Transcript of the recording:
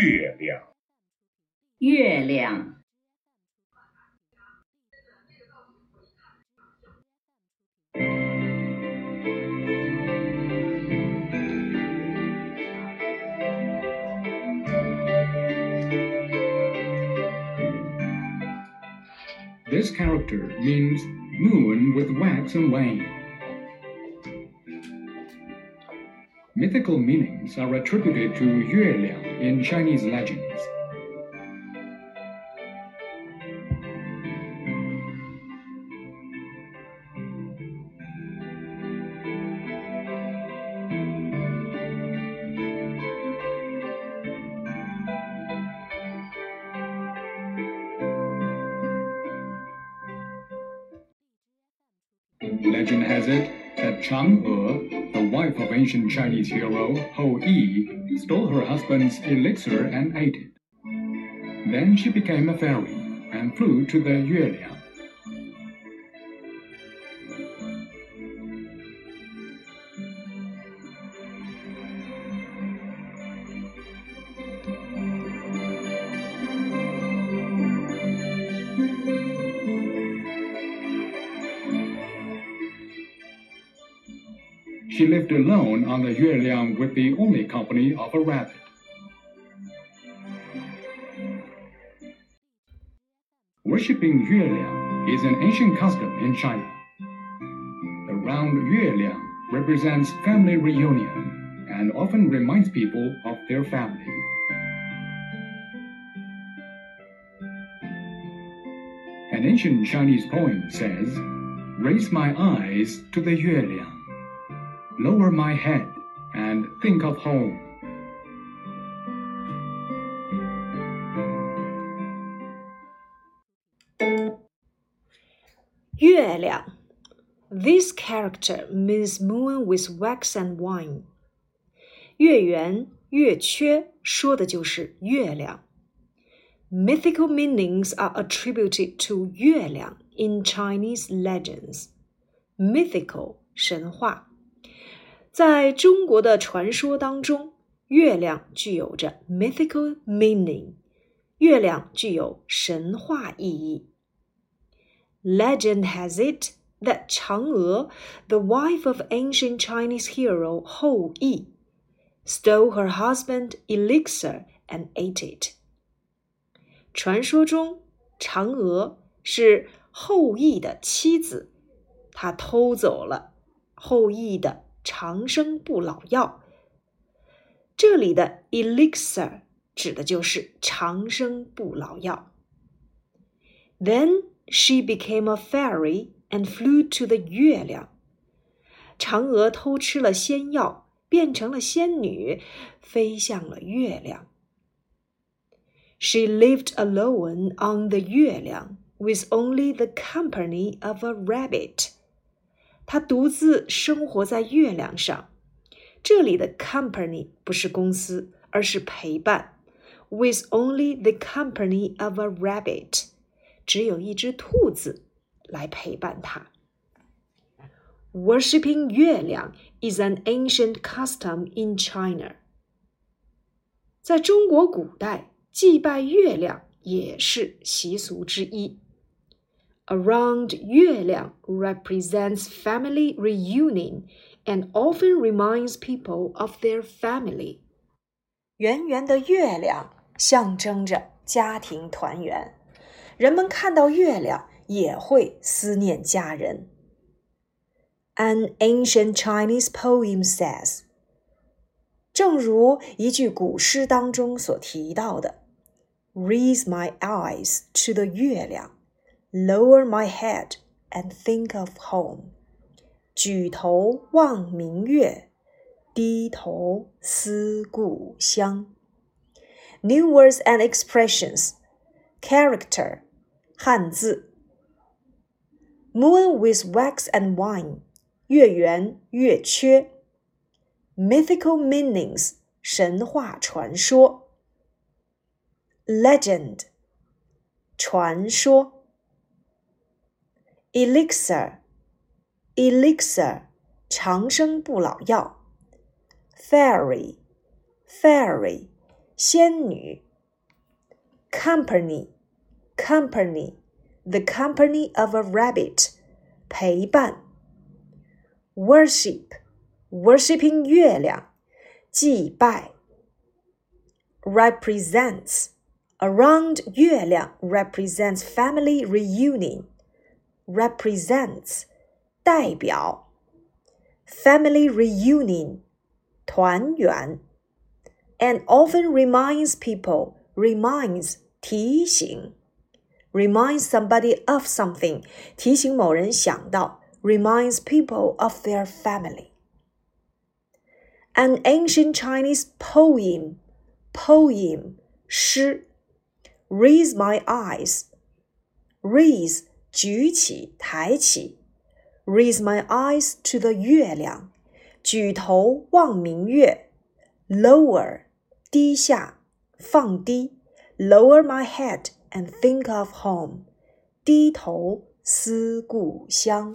月亮，月亮， This character means moon with wax and wane. Mythical meanings are attributed to Yue Liang in Chinese legends. Legend has it that Chang'e, the wife of ancient Chinese hero Hou Yi, stole her husband's elixir and ate it. Then she became a fairy and flew to the Yueliang. She lived alone on the Yueliang with the only company of a rabbit. Worshipping Yueliang is an ancient custom in China. The round Yueliang represents family reunion and often reminds people of their family. An ancient Chinese poem says, Raise my eyes to the Yueliang lower my head and think of home. 月亮。This character means moon with wax and wine。月圆月缺说的就是月亮。Mythical meanings are attributed to 月亮 in Chinese legends. Mythical 神话， 在中国的传说当中，月亮具有着 mythical meaning，月亮具有神话意义。Legend has it that Chang'e, the wife of ancient Chinese hero Hou Yi, stole her husband elixir and ate it. 传说中，嫦娥是后羿的妻子，她偷走了后羿的 长生不老药。这里的 elixir 指的就是长生不老药。Then she became a fairy and flew to the 月亮。嫦娥偷吃了仙药，变成了仙女，飞向了月亮。She lived alone on the 月亮 with only the company of a rabbit. 他独自生活在月亮上。这里的 company 不是公司，而是陪伴。With only the company of a rabbit，只有一只兔子来陪伴他。Worshipping 月亮 is an ancient custom in China。在中国古代，祭拜月亮也是习俗之一。Around 月亮 represents family reunion and often reminds people of their family. 圆圆的月亮象征着家庭团圆，人们看到月亮也会思念家人。An ancient Chinese poem says，正如一句古诗当中所提到的，Raise my eyes to the 月亮。 Lower my head and think of home. 举头望明月，低头思故乡。New words and expressions. Character. 汉字。Moon with wax and wine. 月圆月缺。Mythical meanings. 神话传说。Legend. 传说。 elixir elixir 长生不老药 fairy fairy 仙女。company，company，the company of a rabbit，陪伴。worship，worshipping 月亮，祭拜。represents，around 月亮 represents family reunion。 represents 代表。family reunion 团圆。and often reminds people reminds 提醒，reminds somebody of something 提醒某人想到，reminds people of their family. An ancient Chinese poem poem 诗，raise my eyes raise 举起抬起，raise my eyes to the 月亮，举头望明月，lower 低下放低，lower my head and think of home，低头思故乡。